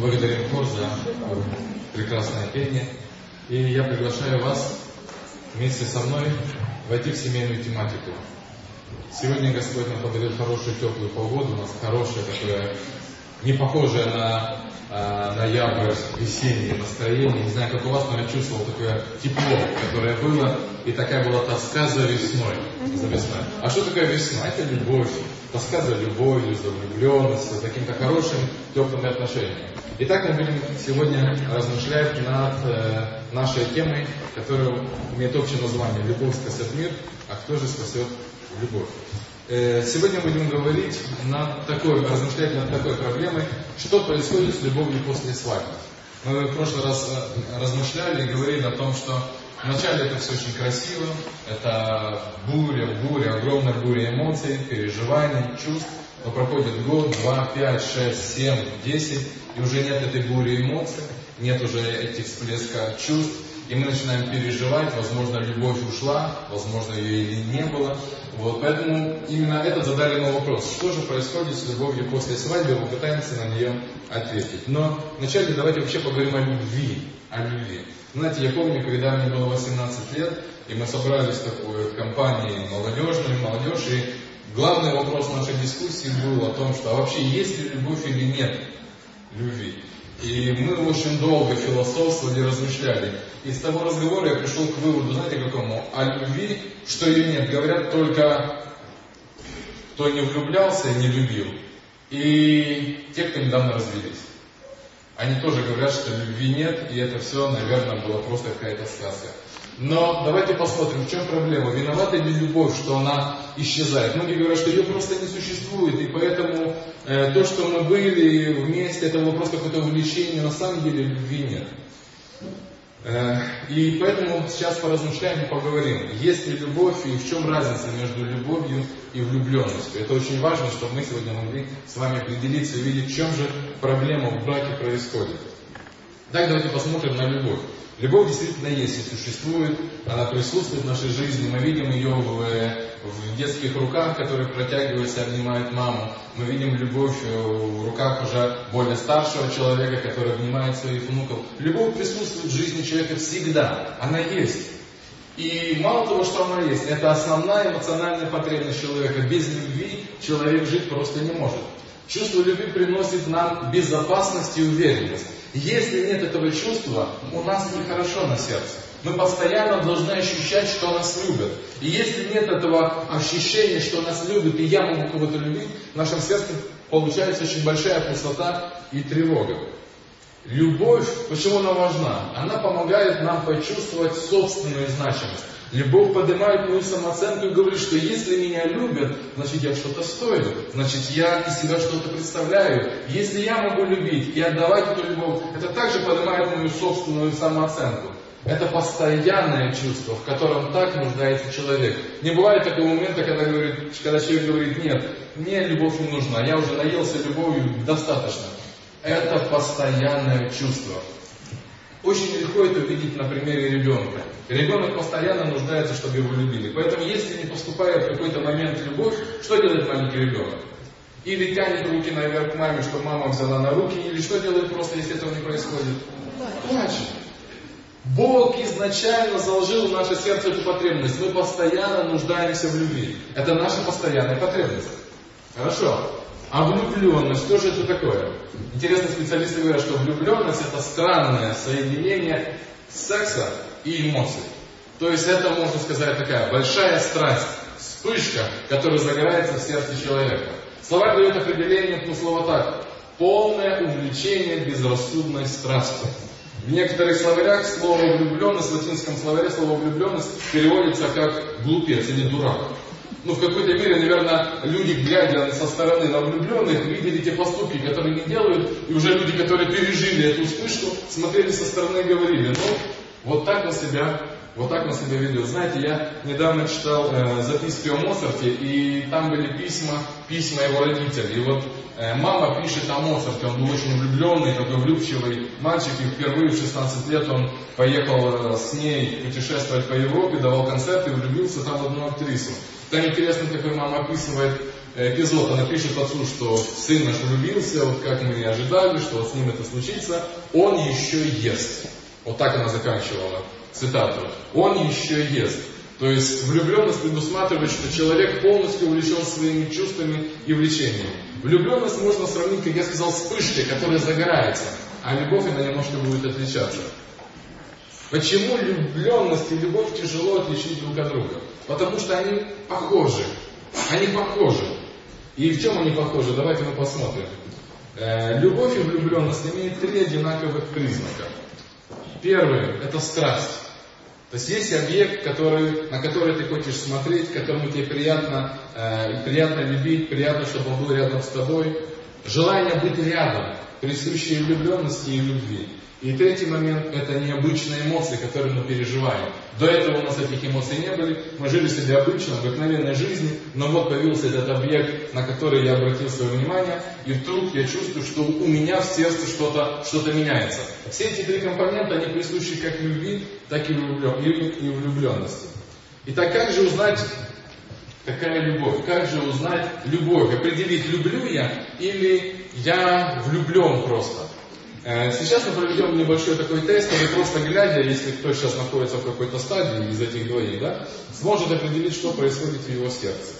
благодарим хор за прекрасное пение. И я приглашаю вас вместе со мной войти в семейную тематику. Сегодня Господь нам подарил хорошую теплую погоду, у нас хорошее такое, не похожее на э, ноябрь, весеннее настроение. Не знаю, как у вас, но я чувствовал такое тепло, которое было, и такая была тоска за весной. За весной. А что такое весна? Это любовь. Тоска за любовью, за влюбленностью, за каким-то хорошим, теплым отношением. Итак, мы будем сегодня размышлять над э, нашей темой, которая имеет общее название «Любовь спасет мир», а кто же спасет любовь? Э, сегодня будем говорить над такой, размышлять над такой проблемой, что происходит с любовью после свадьбы. Мы в прошлый раз э, размышляли и говорили о том, что Вначале это все очень красиво, это буря, буря, огромная буря эмоций, переживаний, чувств. Но проходит год, два, пять, шесть, семь, десять, и уже нет этой бури эмоций, нет уже этих всплеска чувств, и мы начинаем переживать, возможно, любовь ушла, возможно, ее или не было. Вот, поэтому именно этот задали мы вопрос, что же происходит с любовью после свадьбы, мы пытаемся на нее ответить. Но вначале давайте вообще поговорим о любви, о любви. Знаете, я помню, когда мне было 18 лет, и мы собрались в такой компании молодежной, молодежь, и главный вопрос нашей дискуссии был о том, что а вообще есть ли любовь или нет любви. И мы очень долго философствовали, размышляли. И с того разговора я пришел к выводу, знаете какому? О любви, что ее нет, говорят только кто не влюблялся и не любил. И те, кто недавно развелись. Они тоже говорят, что любви нет, и это все, наверное, была просто какая-то сказка. Но давайте посмотрим, в чем проблема. Виновата ли любовь, что она исчезает? Многие говорят, что ее просто не существует, и поэтому э, то, что мы были вместе, это было просто какое-то увлечение, на самом деле любви нет. Э, и поэтому сейчас поразмышляем и поговорим, есть ли любовь и в чем разница между любовью и влюбленностью. Это очень важно, чтобы мы сегодня могли с вами определиться и увидеть, в чем же проблема в браке происходит. Так давайте посмотрим на любовь. Любовь действительно есть и существует, она присутствует в нашей жизни, мы видим ее в, в детских руках, которые протягиваются, обнимают маму. Мы видим любовь в руках уже более старшего человека, который обнимает своих внуков. Любовь присутствует в жизни человека всегда, она есть. И мало того, что она есть, это основная эмоциональная потребность человека. Без любви человек жить просто не может. Чувство любви приносит нам безопасность и уверенность. Если нет этого чувства, у нас нехорошо на сердце. Мы постоянно должны ощущать, что нас любят. И если нет этого ощущения, что нас любят, и я могу кого-то любить, в нашем сердце получается очень большая пустота и тревога. Любовь, почему она важна? Она помогает нам почувствовать собственную значимость. Любовь поднимает мою самооценку и говорит, что если меня любят, значит я что-то стою, значит я из себя что-то представляю. Если я могу любить и отдавать эту любовь, это также поднимает мою собственную самооценку. Это постоянное чувство, в котором так нуждается человек. Не бывает такого момента, когда, говорит, когда человек говорит, нет, мне любовь не нужна, я уже наелся любовью, достаточно. Это постоянное чувство. Очень легко это увидеть на примере ребенка. Ребенок постоянно нуждается, чтобы его любили. Поэтому, если не поступает в какой-то момент любовь, что делает маленький ребенок? Или тянет руки наверх к маме, чтобы мама взяла на руки, или что делает просто, если этого не происходит? Плачет. Бог изначально заложил в наше сердце эту потребность. Мы постоянно нуждаемся в любви. Это наша постоянная потребность. Хорошо. А влюбленность, что же это такое? Интересно, специалисты говорят, что влюбленность это странное соединение секса и эмоций. То есть это, можно сказать, такая большая страсть, вспышка, которая загорается в сердце человека. Словарь дает определение по слову так. Полное увлечение безрассудной страстью. В некоторых словарях слово влюбленность, в латинском словаре слово влюбленность переводится как глупец или дурак. Ну, в какой-то мере, наверное, люди, глядя со стороны на влюбленных, видели те поступки, которые они делают, и уже люди, которые пережили эту вспышку, смотрели со стороны и говорили, ну, вот так на себя, вот так на себя ведет. Знаете, я недавно читал э, записки о Моцарте, и там были письма, письма его родителей. И вот э, мама пишет о Моцарте, он был очень влюбленный, такой влюбчивый мальчик, и впервые в 16 лет он поехал э, с ней путешествовать по Европе, давал концерты, влюбился там в одну актрису. Там интересно, какой мама описывает эпизод, она пишет отцу, что сын наш влюбился, вот как мы и ожидали, что вот с ним это случится, он еще ест. Вот так она заканчивала цитату. Он еще ест. То есть влюбленность предусматривает, что человек полностью увлечен своими чувствами и влечениями. Влюбленность можно сравнить, как я сказал, с вспышкой, которая загорается, а любовь она немножко будет отличаться. Почему влюбленность и любовь тяжело отличить друг от друга? Потому что они похожи. Они похожи. И в чем они похожи? Давайте мы посмотрим. Э, любовь и влюбленность имеют три одинаковых признака. Первый – это страсть. То есть есть объект, который, на который ты хочешь смотреть, которому тебе приятно, э, приятно любить, приятно, чтобы он был рядом с тобой. Желание быть рядом, присущее влюбленности и любви. И третий момент – это необычные эмоции, которые мы переживаем. До этого у нас этих эмоций не были, мы жили себе обычно, обыкновенной жизнью, но вот появился этот объект, на который я обратил свое внимание, и вдруг я чувствую, что у меня в сердце что-то что меняется. Все эти три компонента, они присущи как любви, так и влюбленности. Итак, как же узнать, какая любовь? Как же узнать любовь? Определить, люблю я или я влюблен просто? Э, сейчас мы проведем небольшой такой тест, и просто глядя, если кто сейчас находится в какой-то стадии из этих двоих, да, сможет определить, что происходит в его сердце.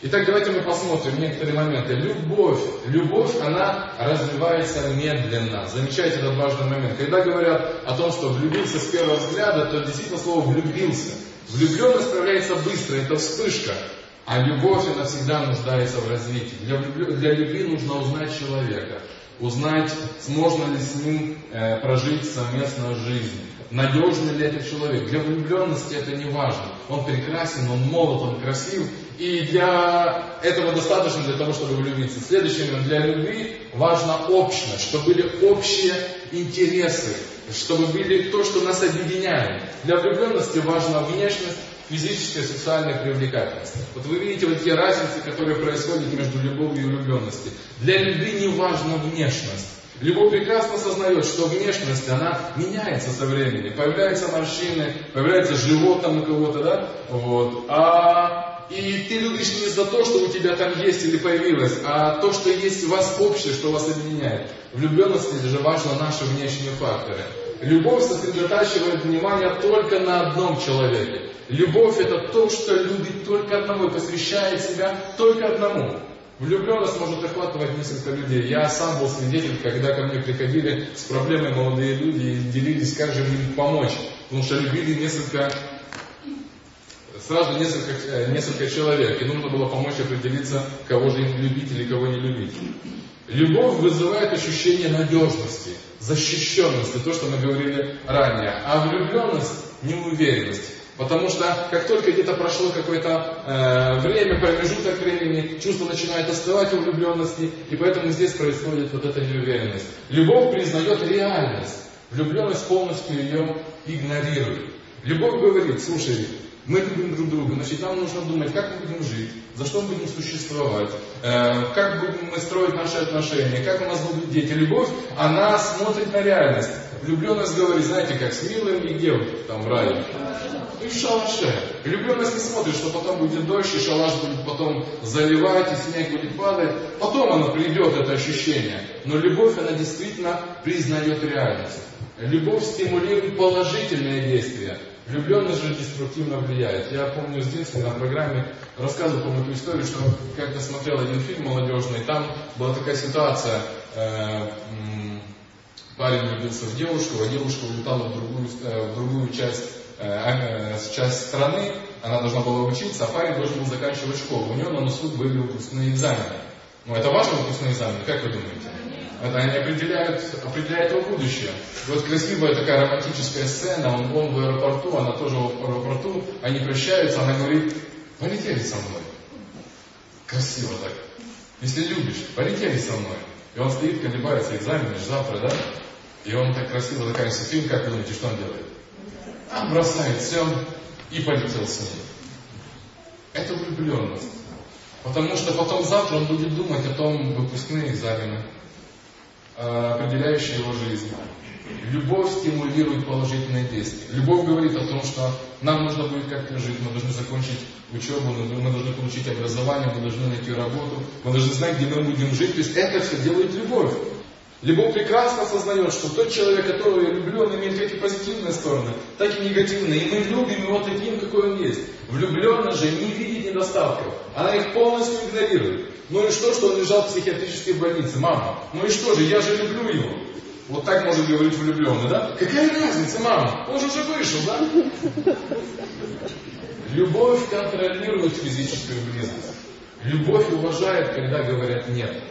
Итак, давайте мы посмотрим некоторые моменты. Любовь, любовь, она развивается медленно. Замечайте этот важный момент. Когда говорят о том, что влюбился с первого взгляда, то действительно слово влюбился. Влюбленность проявляется быстро, это вспышка. А любовь, она всегда нуждается в развитии. Для, для любви нужно узнать человека узнать, сможно ли с ним э, прожить совместную жизнь. Надежный ли этот человек? Для влюбленности это не важно. Он прекрасен, он молод, он красив. И для этого достаточно для того, чтобы влюбиться. Следующее, для любви важна общность, чтобы были общие интересы, чтобы были то, что нас объединяет. Для влюбленности важна внешность, физическая, сексуальная привлекательность. Вот вы видите вот те разницы, которые происходят между любовью и влюбленностью. Для любви не важна внешность. Любовь прекрасно осознает, что внешность, она меняется со временем. Появляются морщины, появляется живот там у кого-то, да? Вот. А и ты любишь не за то, что у тебя там есть или появилось, а то, что есть у вас общее, что вас объединяет. Влюбленности же важно наши внешние факторы. Любовь сосредотачивает внимание только на одном человеке. Любовь это то, что любит только одного и посвящает себя только одному. Влюбленность может охватывать несколько людей. Я сам был свидетель, когда ко мне приходили с проблемой молодые люди и делились, как же им помочь. Потому что любили несколько, сразу несколько, э, несколько человек. И нужно было помочь определиться, кого же им любить или кого не любить. Любовь вызывает ощущение надежности, защищенности, то, что мы говорили ранее. А влюбленность – неуверенность. Потому что как только где-то прошло какое-то э, время, промежуток времени, чувство начинает остывать у влюбленности, и поэтому здесь происходит вот эта неуверенность. Любовь признает реальность, влюбленность полностью ее игнорирует. Любовь говорит, слушай, мы любим друг друга, значит нам нужно думать, как мы будем жить, за что мы будем существовать, э, как будем мы строить наши отношения, как у нас будут дети. Любовь, она смотрит на реальность. Влюбленность говорит, знаете, как с милым и где там в рае? И в шалаше. Влюбленность не смотрит, что потом будет дождь, и шалаш будет потом заливать, и снег будет падать. Потом оно придет, это ощущение. Но любовь, она действительно признает реальность. Любовь стимулирует положительные действия. Влюбленность же деструктивно влияет. Я помню с детства на программе рассказывал, помню эту историю, что как-то смотрел один фильм молодежный, там была такая ситуация, э, парень влюбился в девушку, а девушка улетала в другую, э, в другую часть, э, э, часть страны, она должна была учиться, а парень должен был заканчивать школу. У него на носу были выпускные экзамены. Ну, это ваши выпускные экзамены, как вы думаете? Это они определяют, определяют его будущее. Вот красивая такая романтическая сцена, он, он в аэропорту, она тоже в аэропорту, они прощаются, она говорит, полетели со мной. Красиво так. Если любишь, полетели со мной. И он стоит, колебается, экзамен завтра, да? И он так красиво заканчивается фильм, как вы думаете, что он делает? Он бросает все и полетел с ней. Это влюбленность. Потому что потом завтра он будет думать о том выпускные экзамены, Э, определяющая его жизнь. Любовь стимулирует положительные действия. Любовь говорит о том, что нам нужно будет как-то жить, мы должны закончить учебу, мы должны получить образование, мы должны найти работу, мы должны знать, где мы будем жить. То есть это все делает любовь. Любовь прекрасно осознает, что тот человек, которого я люблю, он имеет как и позитивные стороны, так и негативные. И мы любим его таким, какой он есть. Влюбленность же не видит недостатков. Она их полностью игнорирует. Ну и что, что он лежал в психиатрической больнице? Мама, ну и что же, я же люблю его. Вот так может говорить влюбленный, да? Какая разница, мама? Он же уже вышел, да? Любовь контролирует физическую близость. Любовь уважает, когда говорят нет.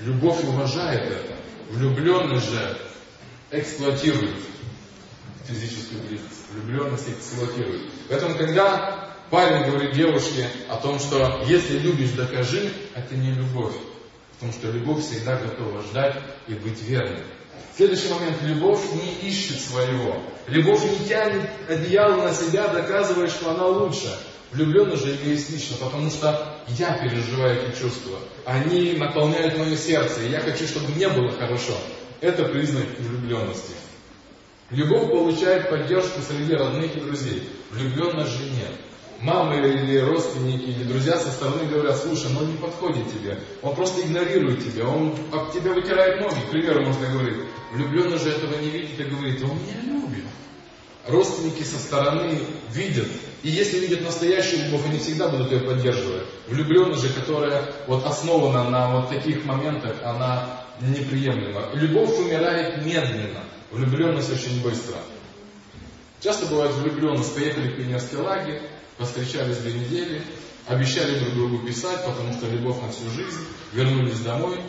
Любовь уважает это. Влюбленность же эксплуатирует физическую близость. Влюбленность эксплуатирует. Поэтому, когда парень говорит девушке о том, что если любишь, докажи, это не любовь. Потому что любовь всегда готова ждать и быть верной. Следующий момент. Любовь не ищет своего. Любовь не тянет одеяло на себя, доказывая, что она лучше. Влюбленность же эгоистично, потому что я переживаю эти чувства. Они наполняют мое сердце, и я хочу, чтобы мне было хорошо. Это признак влюбленности. Любовь получает поддержку среди родных и друзей. Влюбленность же нет. Мамы или родственники, или друзья со стороны говорят, слушай, ну он не подходит тебе, он просто игнорирует тебя, он об тебя вытирает ноги, к примеру, можно говорить. Влюбленный же этого не видит и говорит, он меня любит. Родственники со стороны видят, и если видят настоящую любовь, они всегда будут ее поддерживать. Влюбленность же, которая вот основана на вот таких моментах, она неприемлема. Любовь умирает медленно, влюбленность очень быстро. Часто бывает влюбленность, поехали в пионерский лагерь, Повстречались две недели, обещали друг другу писать, потому что любовь на всю жизнь, вернулись домой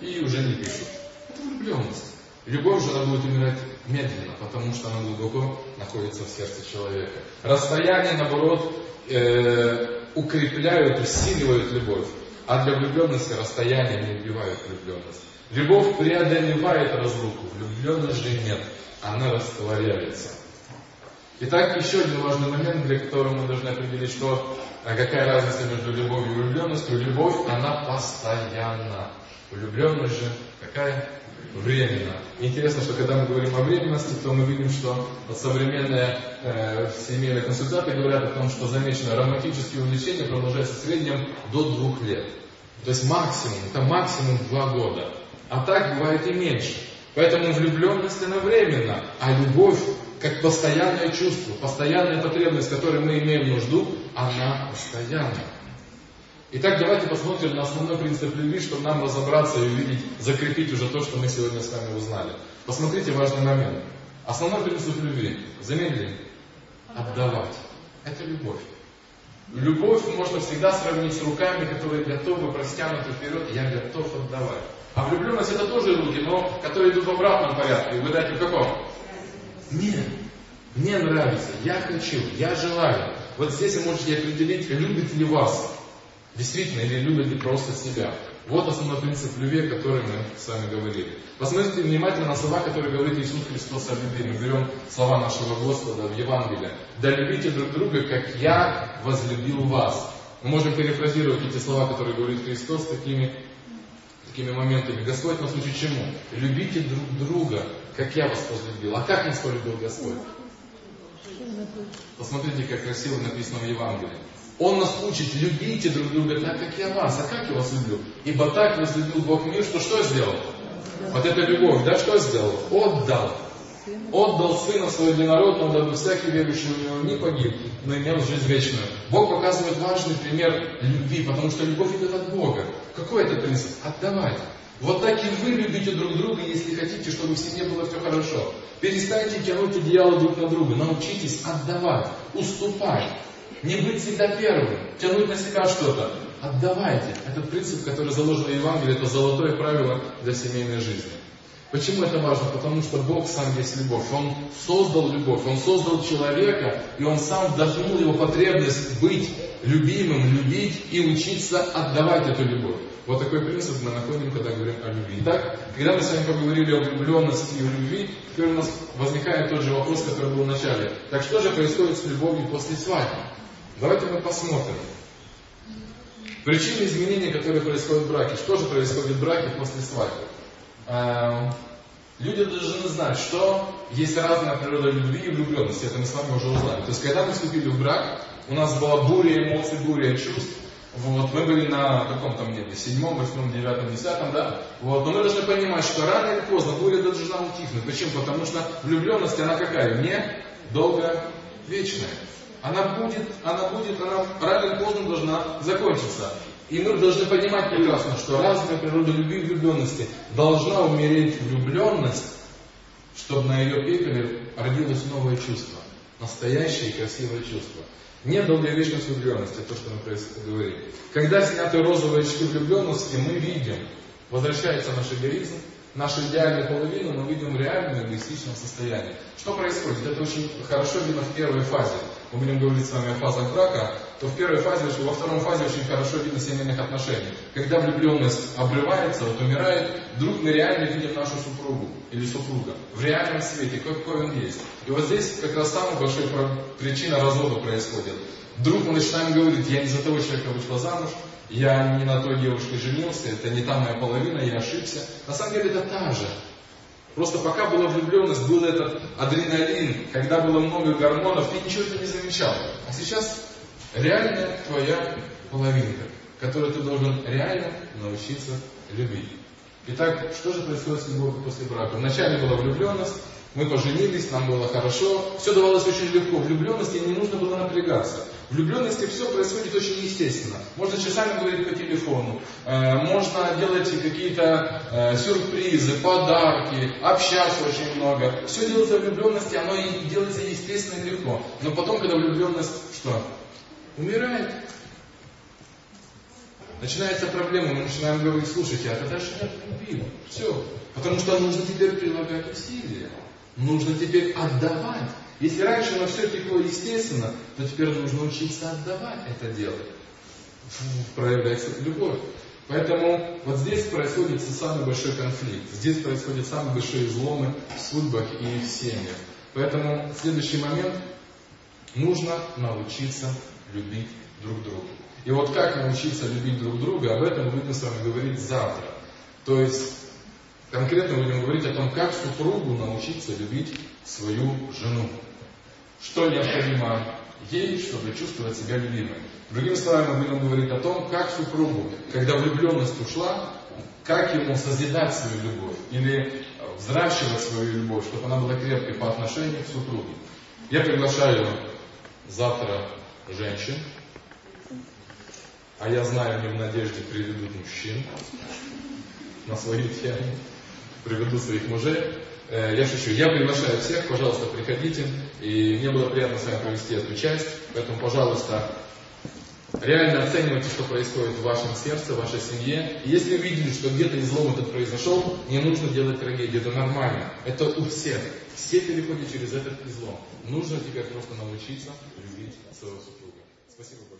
и уже не пишут. Это влюбленность. Любовь же она будет умирать медленно, потому что она глубоко находится в сердце человека. Расстояние, наоборот, э, укрепляют, усиливают любовь. А для влюбленности расстояние не убивает влюбленность. Любовь преодолевает разлуку, влюбленность же нет, она растворяется. Итак, еще один важный момент, для которого мы должны определить, что, а какая разница между любовью и влюбленностью. Любовь, она постоянна. Влюбленность же какая? Временно. Интересно, что когда мы говорим о временности, то мы видим, что современные э, семейные консультанты говорят о том, что замечено романтические увлечения продолжаются в среднем до двух лет. То есть максимум, это максимум два года. А так бывает и меньше. Поэтому влюбленность она временна, а любовь как постоянное чувство, постоянная потребность, которой мы имеем нужду, она постоянна. Итак, давайте посмотрим на основной принцип любви, чтобы нам разобраться и увидеть, закрепить уже то, что мы сегодня с вами узнали. Посмотрите важный момент. Основной принцип любви, заметили, отдавать. Это любовь. Любовь можно всегда сравнить с руками, которые готовы, простянуты вперед, я готов отдавать. А влюбленность это тоже руки, но которые идут в обратном порядке. Вы дайте в каком? Нет. Мне нравится, я хочу, я желаю. Вот здесь вы можете определить, любит ли вас действительно или любит ли просто себя. Вот основной принцип любви, о котором мы с вами говорили. Посмотрите внимательно на слова, которые говорит Иисус Христос о любви. Мы берем слова нашего Господа в Евангелии. Да любите друг друга, как я возлюбил вас. Мы можем перефразировать эти слова, которые говорит Христос, такими, такими моментами. Господь нас учит чему? Любите друг друга, как я вас возлюбил. А как нас полюбил Господь? Посмотрите, как красиво написано в Евангелии. Он нас учит, любите друг друга так, как я вас. А как я вас люблю? Ибо так возлюбил Бог мир, что что сделал? Вот эта любовь, да, что сделал? Отдал. Отдал Сына Своего Единородного, дабы всякий верующий в Него не погиб, но имел жизнь вечную. Бог показывает важный пример любви, потому что любовь идет от Бога. Какой это принцип? Отдавать. Вот так и вы любите друг друга, если хотите, чтобы в семье было все хорошо. Перестаньте тянуть одеяло друг на друга. Научитесь отдавать, уступать. Не быть всегда первым, тянуть на себя что-то. Отдавайте. Этот принцип, который заложен в Евангелии, это золотое правило для семейной жизни. Почему это важно? Потому что Бог сам есть любовь. Он создал любовь, Он создал человека, и Он сам вдохнул его потребность быть любимым, любить и учиться отдавать эту любовь. Вот такой принцип мы находим, когда говорим о любви. Итак, когда мы с вами поговорили о влюбленности и о любви, теперь у нас возникает тот же вопрос, который был в начале. Так что же происходит с любовью после свадьбы? Давайте мы посмотрим. Причины изменений, которые происходят в браке. Что же происходит в браке после свадьбы? Эм, Люди должны знать, что есть разная природа любви и влюбленности. Это мы с вами уже узнали. То есть, когда мы вступили в брак, у нас была буря эмоций, буря чувств. Вот, мы были на каком там небе, седьмом, восьмом, девятом, десятом, да? Вот, но мы должны понимать, что рано или поздно буря должна утихнуть. Почему? Потому что влюбленность, она какая? Не долго вечная. Она будет, она будет, она рано или поздно должна закончиться. И мы должны понимать прекрасно, что разная природа любви и влюбленности должна умереть влюбленность, чтобы на ее пепеле родилось новое чувство. Настоящее и красивое чувство. Нет долговечности влюбленности, то, что мы говорили. Когда сняты розовые очки влюбленности, мы видим, возвращается наш эгоизм, нашу идеальную половину мы видим в реальном эгоистичном состоянии. Что происходит? Это очень хорошо видно в первой фазе. Мы будем говорить с вами о фазах брака, то в первой фазе, во втором фазе очень хорошо видно семейных отношений. Когда влюбленность обрывается, вот умирает, вдруг мы реально видим нашу супругу или супруга в реальном свете, какой он есть. И вот здесь как раз самая большая причина развода происходит. Вдруг мы начинаем говорить, я не за того человека вышла замуж, я не на той девушке женился, это не та моя половина, я ошибся. На самом деле это та же. Просто пока была влюбленность, был этот адреналин, когда было много гормонов, ты ничего этого не замечал. А сейчас реальная твоя половинка, которую ты должен реально научиться любить. Итак, что же происходит с любовью после брака? Вначале была влюбленность, мы поженились, нам было хорошо, все давалось очень легко. Влюбленности не нужно было напрягаться. В влюбленности все происходит очень естественно. Можно часами говорить по телефону, э, можно делать какие-то э, сюрпризы, подарки, общаться очень много. Все делается в влюбленности, оно и делается естественно и легко. Но потом, когда влюбленность что? Умирает. Начинается проблема, мы начинаем говорить, слушайте, а тогда же нет любви. Все. Потому что нужно теперь прилагать усилия. Нужно теперь отдавать. Если раньше на все текло естественно, то теперь нужно учиться отдавать это дело. Проявляется любовь. Поэтому вот здесь происходит самый большой конфликт. Здесь происходят самые большие изломы в судьбах и в семьях. Поэтому следующий момент нужно научиться любить друг друга. И вот как научиться любить друг друга, об этом мы будем с вами говорить завтра. То есть конкретно будем говорить о том, как супругу научиться любить свою жену. Что необходимо ей, чтобы чувствовать себя любимой. Другими словами, мы будем говорить о том, как супругу, когда влюбленность ушла, как ему созидать свою любовь или взращивать свою любовь, чтобы она была крепкой по отношению к супруге. Я приглашаю завтра женщин, а я знаю, они в надежде приведут мужчин на свою тему, приведу своих мужей. Э, я шучу. Я приглашаю всех, пожалуйста, приходите. И мне было приятно с вами провести эту часть. Поэтому, пожалуйста, реально оценивайте, что происходит в вашем сердце, в вашей семье. И если увидели, что где-то излом этот произошел, не нужно делать трагедию. Это нормально. Это у всех. Все переходят через этот излом. Нужно теперь просто научиться любить своего супруга. Спасибо.